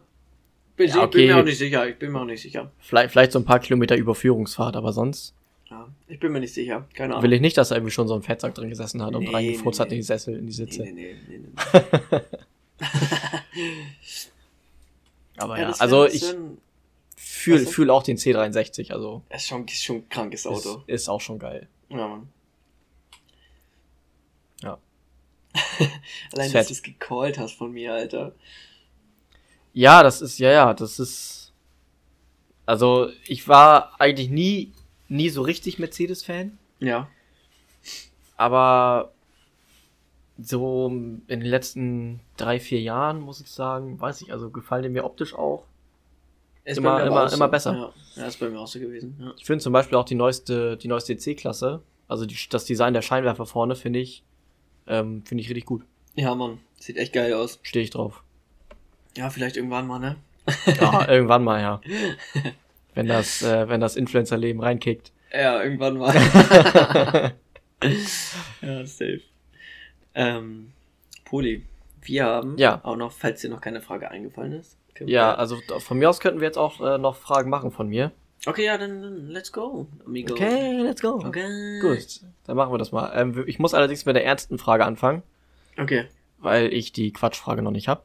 bin, ja, okay. bin mir auch nicht sicher. Ich bin mir auch nicht sicher. Vielleicht, vielleicht so ein paar Kilometer Überführungsfahrt, aber sonst. Ja, ich bin mir nicht sicher. Keine Ahnung. Will ich nicht, dass da irgendwie schon so ein Fettsack drin gesessen hat und nee, reingefurzt nee, hat in die Sessel, in die Sitze. Nee, nee, nee, nee. <laughs> aber ja, ja also ich fühl, fühl auch den C63, also. Ist schon, ist schon ein krankes Auto. Ist, ist auch schon geil. Ja, Mann. Ja. <laughs> Allein, dass du es gecallt hast von mir, Alter. Ja, das ist, ja, ja, das ist. Also, ich war eigentlich nie, nie so richtig Mercedes-Fan. Ja. Aber so in den letzten drei, vier Jahren, muss ich sagen, weiß ich, also gefallen die mir optisch auch. Ist Immer- immer- so. immer besser. Ja. ja, ist bei mir auch so gewesen. Ja. Ich finde zum Beispiel auch die neueste, die neueste C-Klasse, also die, das Design der Scheinwerfer vorne, finde ich, ähm, finde ich richtig gut. ja, Mann. Sieht echt geil aus. Stehe ich drauf. Ja, vielleicht irgendwann mal, ne? Ja, <laughs> irgendwann mal, ja. <laughs> Wenn das, äh, wenn das Influencer-Leben reinkickt. Ja, irgendwann mal. <laughs> ja, safe. Ähm, Poli, wir haben Ja. auch noch, falls dir noch keine Frage eingefallen ist. Können Ja, wir- also von mir aus könnten wir jetzt auch äh, noch Fragen machen von mir. Okay, ja, dann, dann let's go, amigo. Okay, let's go. Okay. Gut, dann machen wir das mal. Ähm, ich muss allerdings mit der ernsten Frage anfangen, Okay. weil ich die Quatschfrage noch nicht habe.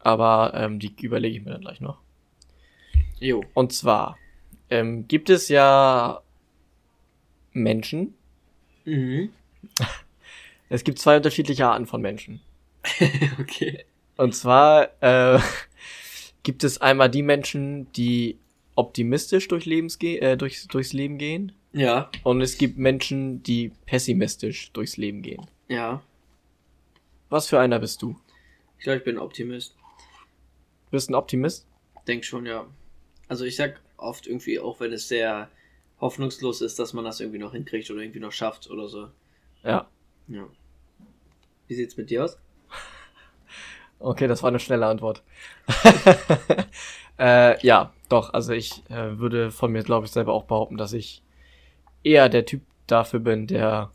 Aber ähm, die überlege ich mir dann gleich noch. Jo. Und zwar ähm, gibt es ja Menschen. Mhm. <laughs> Es gibt zwei unterschiedliche Arten von Menschen. <laughs> okay. Und zwar äh, gibt es einmal die Menschen, die optimistisch durch Lebens ge äh, durchs, durchs Leben gehen. Ja, Und es gibt Menschen, die pessimistisch durchs Leben gehen. ja. Was für einer bist du? Ich glaube, ich bin Optimist. Bist ein Optimist? Denk schon, ja. Also ich sag oft irgendwie, auch wenn es sehr hoffnungslos ist, dass man das irgendwie noch hinkriegt oder irgendwie noch schafft oder so. Ja. Ja. Wie sieht's mit dir aus? Okay, das war eine schnelle Antwort. <laughs> äh, ja, doch. Also ich äh, würde von mir, glaube ich, selber auch behaupten, dass ich eher der Typ dafür bin, der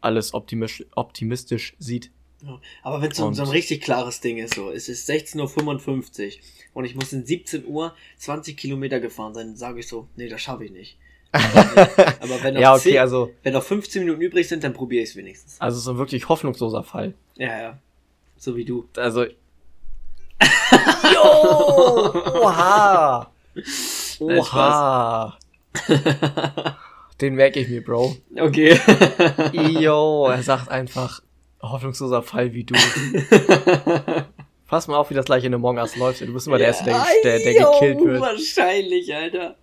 alles optimistisch, optimistisch sieht. Ja. Aber wenn es so, ein richtig klares Ding ist, so, es ist 16.55 Uhr und ich muss in 17 Uhr 20 Kilometer gefahren sein, sage ich so, nee, das schaffe ich nicht. Aber wenn <laughs> noch, Ja, okay, 10, also, wenn noch 15 Minuten übrig sind, dann probiere ich es wenigstens. also so ein wirklich hoffnungsloser Fall. Ja, ja. So wie du. Also. Jo! <laughs> Oha! Oha! <laughs> Den merke ich mir, Bro. Okay. <laughs> Jo, er sagt einfach, hoffnungsloser Fall wie du. Pass mal auf, wie das gleich in Among Us läuft. Du bist immer der Erste, der, der, gekillt wird. Wahrscheinlich, Alter.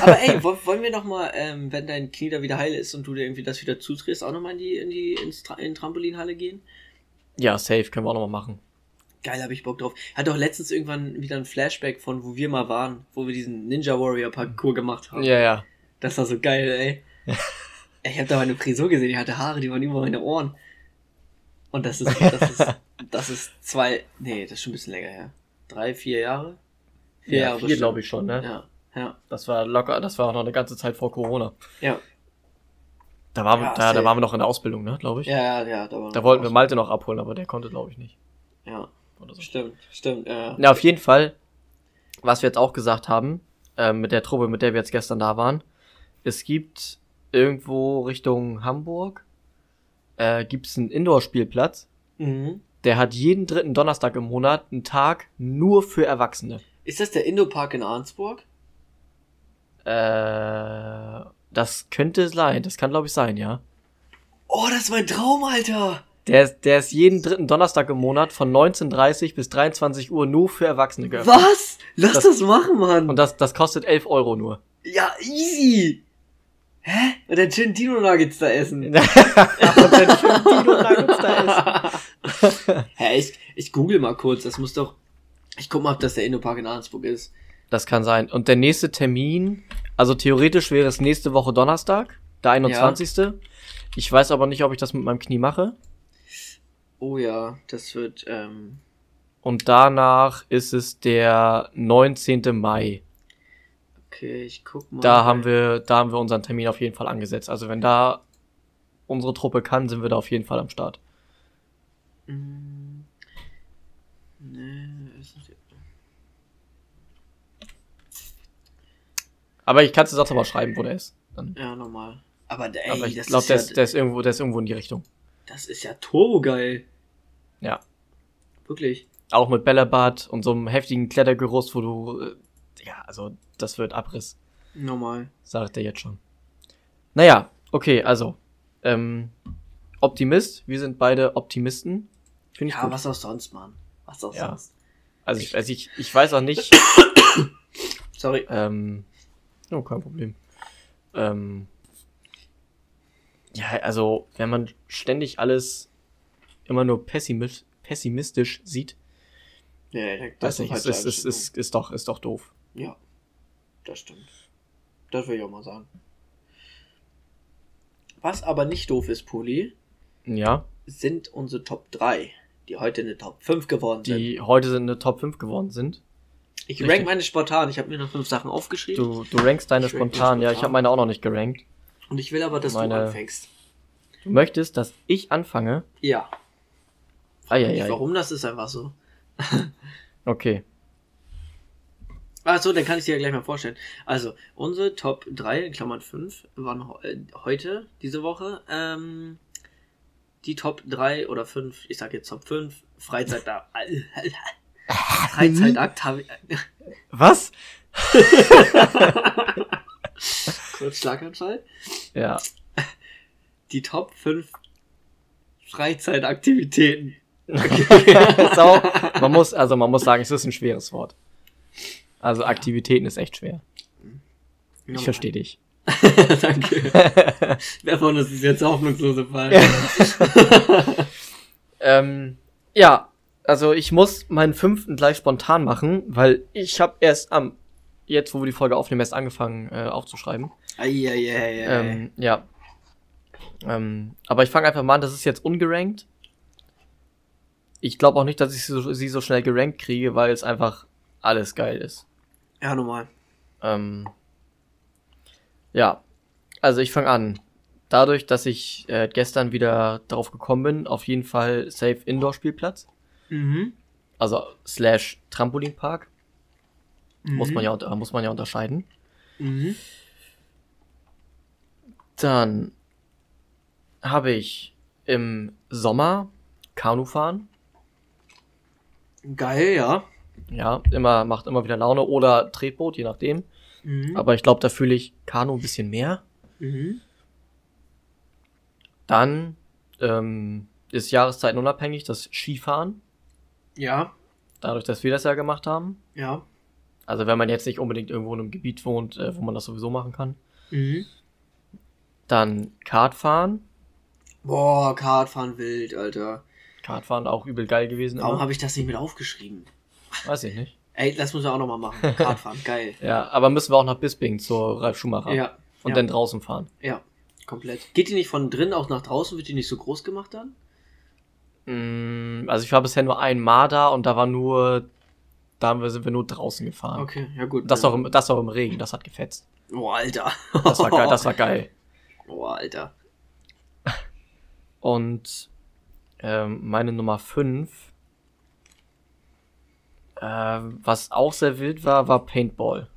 Aber ey, wo- wollen wir noch mal, ähm, wenn dein Knie da wieder heil ist und du dir irgendwie das wieder zutrittst, auch noch mal in die, in die ins Tra in Trampolinhalle gehen? Ja, safe, können wir auch nochmal machen. Geil, hab ich Bock drauf. Hat doch letztens irgendwann wieder ein Flashback von, wo wir mal waren, wo wir diesen Ninja Warrior Parkour gemacht haben. Ja, ja. Das war so geil, ey. <laughs> Ich hab da meine Frisur gesehen, die hatte Haare, die waren über meine Ohren. Und das ist, das ist, <laughs> das ist zwei, nee, das ist schon ein bisschen länger her. Drei, vier Jahre? Vier ja, Jahre vier glaube ich schon, ne? Ja, ja, Das war locker, das war auch noch eine ganze Zeit vor Corona. ja. Da waren, wir, Ja, da, da waren wir noch in der Ausbildung, ne, glaube ich. Ja, ja, ja, da, war Da wollten wir. Malte noch abholen, aber der konnte, glaube ich, nicht. Ja, Oder so. stimmt, stimmt, ja. Na, auf jeden Fall, was wir jetzt auch gesagt haben, ähm, mit der Truppe, mit der wir jetzt gestern da waren, es gibt irgendwo Richtung Hamburg, äh, gibt es einen Indoor-Spielplatz, Mhm. der hat jeden dritten Donnerstag im Monat einen Tag nur für Erwachsene. Ist das der Indo-Park in Arnsburg? Äh, das könnte sein, das kann glaube ich sein, ja. Oh, das ist mein Traum, Alter! Der ist, der ist jeden dritten Donnerstag im Monat von 19.30 bis 23 Uhr nur für Erwachsene geöffnet. Was? Lass das, Das- machen, Mann! Und das, das kostet 11 Euro nur. ja, easy! Hä? Und dann schön Dino Nuggets da essen. <laughs> Und dann schön Dino Nuggets da essen. <laughs> Hä, ich, ich google mal kurz, das muss doch. Ich guck mal, ob das der Indopark in Arnsburg ist. Das kann sein. Und der nächste Termin, also theoretisch wäre es nächste Woche Donnerstag, der 21. Ich weiß aber nicht, ob ich das mit meinem Knie mache. Oh ja, das wird, ähm. Und danach ist es der 19. Mai. Okay, ich guck mal. Da haben wir, da haben wir unseren Termin auf jeden Fall angesetzt. Also wenn da unsere Truppe kann, sind wir da auf jeden Fall am Start. Mm. Nee, ist nicht. Aber ich kann es jetzt auch mal schreiben, wo der ist. Dann. Ja, normal. Aber, ey, Aber ich das, glaube, der, ja, ist- der ist irgendwo, der ist irgendwo in die Richtung. das ist ja turbogeil. Ja. Wirklich. Auch mit Bällebad und so einem heftigen Klettergerüst, wo du, äh, ja, also das wird Abriss. Normal. sagt er jetzt schon. Naja, okay, also, ähm, Optimist, wir sind beide Optimisten. Finde ich Ja, gut. was auch sonst, Mann. Was auch Ja. sonst. Also ich, also ich, ich weiß auch nicht, <coughs> Sorry. ähm, oh, kein Problem. Ähm, Ja, also, wenn man ständig alles immer nur pessimistisch, pessimistisch sieht, Ja, das nicht, ist, ist, ist, ist, ist, doch, ist doch doof. Ja, das stimmt. Das will ich auch mal sagen. Was aber nicht doof ist, Poli, Ja, sind unsere Top 3, die heute eine Top 5 geworden sind. die heute sind eine Top 5 geworden sind. Ich richtig. rank meine spontan. Ich habe mir noch fünf Sachen aufgeschrieben. Du, du rankst deine rank spontan. Ja, ich habe meine auch noch nicht gerankt. Und ich will aber, dass Meine- du anfängst. Du möchtest, dass ich anfange? Ja. Nicht Eieiei. warum, das ist einfach so. <laughs> Okay. Achso, dann kann ich dir ja gleich mal vorstellen. Also, unsere Top 3, in Klammern 5, waren äh, heute, diese Woche, ähm, die Top 3 oder 5, ich sag jetzt Top 5, Freizeit <laughs> Freizeitakt habe ich. <laughs> Was? <laughs> Kurz Schlaganfall. Ja. Die Top 5 Freizeitaktivitäten. ist auch, <laughs> man muss, also man muss sagen, es ist ein schweres Wort. Also Aktivitäten ist echt schwer. Ich verstehe dich. Danke. Wer von uns ist jetzt hoffnungslose Fall? Ähm, ja, also ich muss meinen fünften gleich spontan machen, weil ich habe erst am, jetzt wo wir die Folge aufnehmen, erst angefangen äh, aufzuschreiben. Eieiei. Ähm, ja. Ähm, aber ich fange einfach mal an, das ist jetzt ungerankt. Ich glaube auch nicht, dass ich sie so, sie so schnell gerankt kriege, weil es einfach alles geil ist. ja, normal. Ähm, ja, also ich fange an. Dadurch, dass ich äh, gestern wieder drauf gekommen bin, auf jeden Fall Safe Indoor Spielplatz, Mhm. also slash Trampolinpark, muss Mhm. man ja muss man ja unterscheiden. Mhm. Dann habe ich im Sommer Kanufahren. Geil, ja. Ja, immer macht immer wieder Laune oder Tretboot, je nachdem. Mhm. Aber ich glaube, da fühle ich Kanu ein bisschen mehr. Mhm. Dann ähm, ist Jahreszeiten unabhängig das Skifahren, Ja, dadurch, dass wir das ja gemacht haben. ja. Also wenn man jetzt nicht unbedingt irgendwo in einem Gebiet wohnt, äh, wo man das sowieso machen kann. Mhm. Dann Kartfahren. Boah, Kartfahren wild, Alter. Kartfahren auch übel geil gewesen. Warum habe ich das nicht mit aufgeschrieben? Weiß ich nicht. Ey, das müssen wir auch nochmal machen. <laughs> Kartfahren, geil. Ja, aber müssen wir auch nach Bisping zur Ralf Schumacher. Ja. Und ja. dann draußen fahren. Ja, komplett. Geht die nicht von drin auch nach draußen? Wird die nicht so groß gemacht dann? Mm, Also ich war bisher nur einmal da und da war nur, da sind wir nur draußen gefahren. Okay, ja gut. Das auch im, das auch im Regen, das hat gefetzt. Oh, Alter. Das war geil, das war geil. <laughs> Oh, Alter. Und ähm, meine Nummer 5, äh, was auch sehr wild war, war Paintball.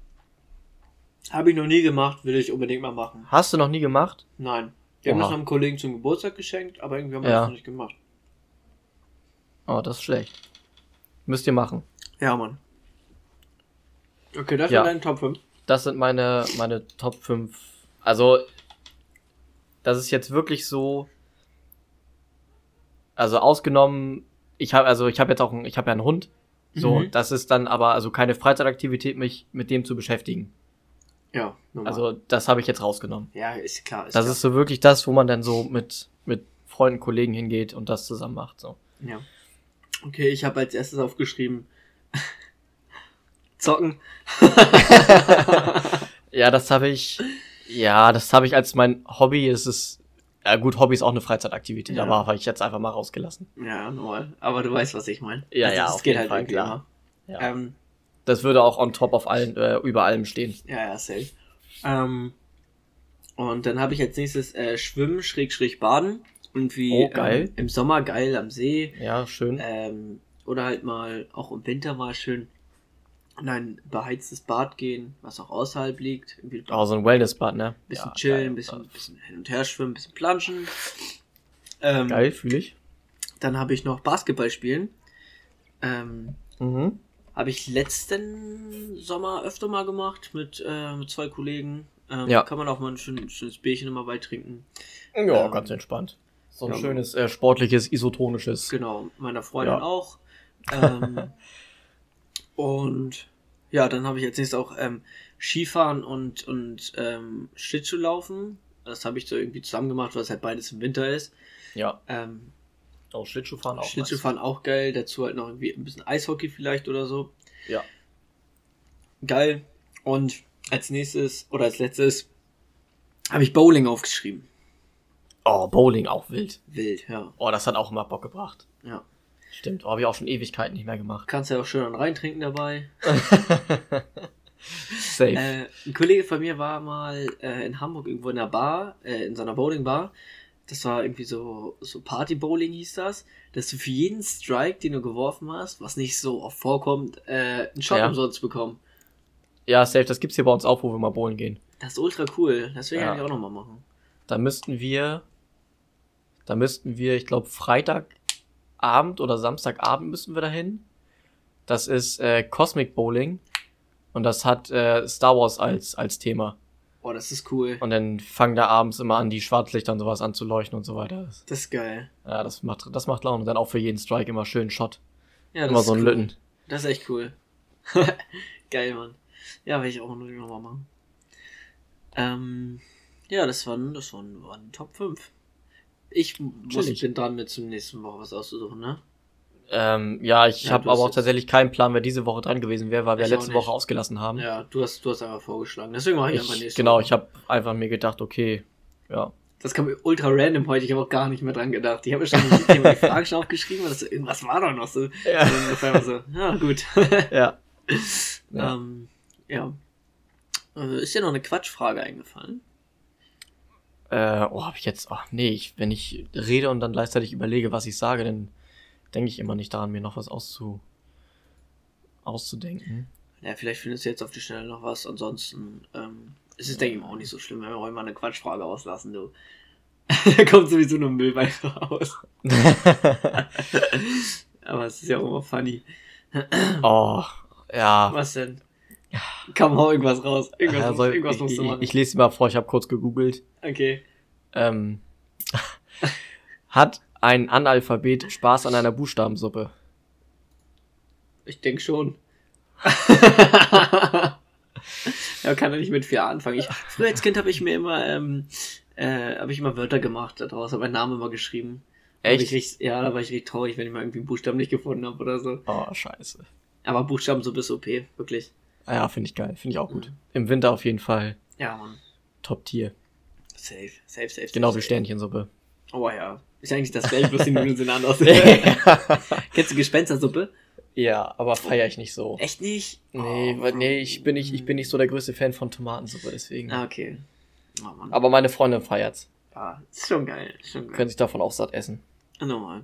Habe ich noch nie gemacht, will ich unbedingt mal machen. Hast du noch nie gemacht? Nein. Wir haben das einem Kollegen zum Geburtstag geschenkt, aber irgendwie haben wir Ja. das noch nicht gemacht. Oh, das ist schlecht. Müsst ihr machen. Ja, Mann. Okay, das Ja. sind deine Top 5. Das sind meine, meine Top 5. Also, das ist jetzt wirklich so. Also ausgenommen, ich habe also ich habe jetzt auch ein, ich habe ja einen Hund. So, Mhm. das ist dann aber also keine Freizeitaktivität, mich mit dem zu beschäftigen. Ja, normal. Also, das habe ich jetzt rausgenommen. ja, ist klar. Ist Das klar. ist so wirklich das, wo man dann so mit mit Freunden, Kollegen hingeht und das zusammen macht. So. Ja. Okay, ich habe als erstes aufgeschrieben. <laughs> Zocken. <laughs> Ja, das habe ich. Ja, das habe ich als mein Hobby. Es ist ja gut, Hobby ist auch eine Freizeitaktivität, Ja. aber habe ich jetzt einfach mal rausgelassen. Ja, normal. Aber du weißt, was ich meine. Ja, ja, es auf geht jeden halt Fall, klar. Ja. Ähm, Das würde auch on top auf allen, äh, über allem stehen. ja, ja, safe. Ähm, und dann habe ich als nächstes äh, Schwimmen, Schräg, Schräg, Baden. Irgendwie Oh, geil. Ähm, im Sommer geil am See. Ja, schön. Ähm, oder halt mal auch im Winter mal schön in ein beheiztes Bad gehen, was auch außerhalb liegt. Irgendwie Oh, so ein Wellnessbad, ne? bisschen ja, chillen, geil. bisschen, bisschen hin und her schwimmen, bisschen planschen. Ähm, Geil, fühle ich. Dann habe ich noch Basketball spielen. Ähm, Mhm. habe ich letzten Sommer öfter mal gemacht mit, äh, mit zwei Kollegen. Ähm, Ja. Kann man auch mal ein schön, schönes Bierchen immer beitrinken. Ja, Ähm, ganz entspannt. So ein ja. schönes, äh, sportliches, isotonisches. Genau, meiner Freundin Ja. auch. Ähm, <laughs> und ja, dann habe ich jetzt nächstes auch ähm, Skifahren und, und ähm, Schlittschuhlaufen. Das habe ich so irgendwie zusammen gemacht, weil es halt beides im Winter ist. Ja. Ähm, Auch Schlittschuhfahren auch. Schlittschuhfahren auch geil. Dazu halt noch irgendwie ein bisschen Eishockey vielleicht oder so. Ja. Geil. Und als nächstes oder als letztes habe ich Bowling aufgeschrieben. Oh, Bowling auch wild. Wild, ja. Oh, das hat auch immer Bock gebracht. Ja. Stimmt, oh, habe ich auch schon Ewigkeiten nicht mehr gemacht. Kannst ja auch schön reintrinken dabei. <laughs> Safe. Äh, ein Kollege von mir war mal äh, in Hamburg irgendwo in der Bar, äh, in seiner Bowlingbar. Das war irgendwie so, so Party-Bowling hieß das, dass du für jeden Strike, den du geworfen hast, was nicht so oft vorkommt, äh, einen Shot Ja. umsonst bekommen. ja, safe, das gibt's hier bei uns auch, wo wir mal bowlen gehen. Das ist ultra cool. Das will ich Ja. eigentlich auch nochmal machen. Da müssten wir, da müssten wir, ich glaube, Freitagabend oder Samstagabend müssen wir dahin. Das ist äh, Cosmic Bowling und das hat äh, Star Wars als, als Thema. Boah, das ist cool. Und dann fangen da abends immer an, die Schwarzlichter und sowas anzuleuchten und so weiter. Das, ist geil. ja, das macht, das macht Laune. Und dann auch für jeden Strike immer schön Shot. Ja, das immer ist so ein cool. Lütten. Das ist echt cool. <laughs> Geil, Mann. Ja, will ich auch noch mal machen. Ähm, ja, das waren, das waren, waren Top 5. Ich muss, bin dran, mir zum nächsten Woche was auszusuchen, ne? Ähm, ja, ich Ja, habe aber auch tatsächlich keinen Plan, wer diese Woche dran gewesen wäre, weil wir letzte. Woche ausgelassen haben. Ja, du hast, du hast einfach vorgeschlagen. Deswegen mache ich, einfach ich, nächste genau, Woche. ich habe einfach mir gedacht, okay, ja. Das kam ultra random heute, ich habe auch gar nicht mehr dran gedacht. Ich habe mir schon die Frage schon aufgeschrieben, aber das, irgendwas war doch noch so. Ja. Und auf einmal so, ja, gut. ja. <laughs> Ja. Ähm, ja. Äh, Ist dir noch eine Quatschfrage eingefallen? Äh, oh, hab ich jetzt, ach nee, ich, wenn ich rede und dann gleichzeitig überlege, was ich sage, dann denke ich immer nicht daran, mir noch was auszu, auszudenken. Ja, vielleicht findest du jetzt auf die Schnelle noch was. Ansonsten ähm, ist es, denke ich mal, auch nicht so schlimm, wenn wir heute mal eine Quatschfrage auslassen, du. <laughs> da kommt sowieso nur Müll bei raus. <laughs> Aber es ist ja auch immer funny. oh, ja. Was denn? Komm, hau irgendwas raus. Irgendwas, musst, soll, irgendwas ich, musst du machen. ich lese mal vor, ich habe kurz gegoogelt. okay. Ähm, <laughs> hat ein Analphabet Spaß an einer Buchstabensuppe? Ich denke schon. <laughs> ja, kann er nicht mit vier anfangen. Ich, früher als Kind habe ich mir immer, ähm, äh, habe ich immer Wörter gemacht daraus, habe meinen Namen immer geschrieben. Echt? richtig, ja, da war ich richtig traurig, wenn ich mal irgendwie einen Buchstaben nicht gefunden habe oder so. Oh, scheiße. Aber Buchstabensuppe ist OP, wirklich. Ah Ja, finde ich geil, finde ich auch gut. Im Winter auf jeden Fall Ja, Mann. Top-Tier. Safe, safe, safe. Genau safe, wie Sternchensuppe. Oh ja. Ist eigentlich dasselbe, bloß die <laughs> Nudeln sind anders. <laughs> Kennst du Gespenstersuppe? ja, aber feiere ich nicht so. Echt nicht? Nee, Oh, nee, ich bin nicht, ich bin nicht so der größte Fan von Tomatensuppe, deswegen. Ah, okay. Oh. Aber meine Freundin feiert's. ja, ist schon geil. Ist schon geil. Können sich davon auch satt essen. Normal.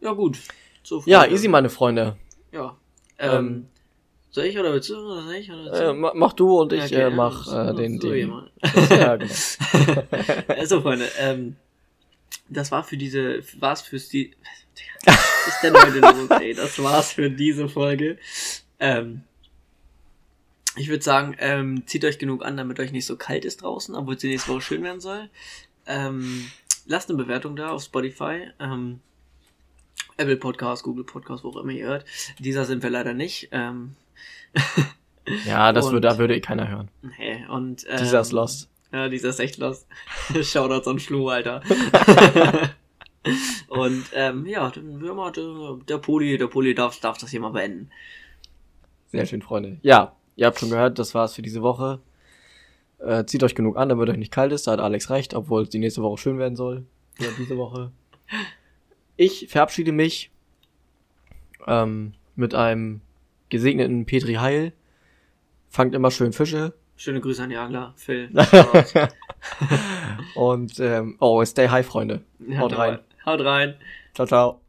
Ja, gut. So Ja, easy, meine Freunde. Ja. Ähm, Ähm, soll ich oder willst du? Oder soll ich oder willst du? Äh, ma- mach du und ich Ja, okay, äh, ja, mach so- äh, den, so den. <laughs> Ja, genau. <laughs> Also, Freunde, ähm, das war für diese, war's fürs die, was ist denn <laughs> heute los, ey? Das war's für diese Folge. Ähm, ich würde sagen, ähm, zieht euch genug an, damit euch nicht so kalt ist draußen, obwohl es die nächste Woche schön werden soll. Ähm, lasst eine Bewertung da auf Spotify. Ähm, Apple Podcast, Google Podcast, wo auch immer ihr hört. Dieser sind wir leider nicht. Ähm, <laughs> ja, das Und- würde, da würde eh keiner hören. nee, und, ähm, Dieser ist lost. Ja, dieser ist echt lost. <laughs> Shoutouts an Flu, Alter. <laughs> Und ähm, ja, dann wir mal, der, der Poli, der Poli darf, darf das hier mal beenden. Sehr schön, Freunde. Ja, ihr habt schon gehört, das war's für diese Woche. Äh, zieht euch genug an, damit euch nicht kalt ist. Da hat Alex recht, obwohl es die nächste Woche schön werden soll. Oder diese Woche. Ich verabschiede mich ähm, mit einem gesegneten Petri Heil. Fangt immer schön Fische. Schöne Grüße an die Angler, Phil. <laughs> Und ähm, oh, stay high, Freunde. Ja, Haut rein. Haut rein. Ciao, ciao.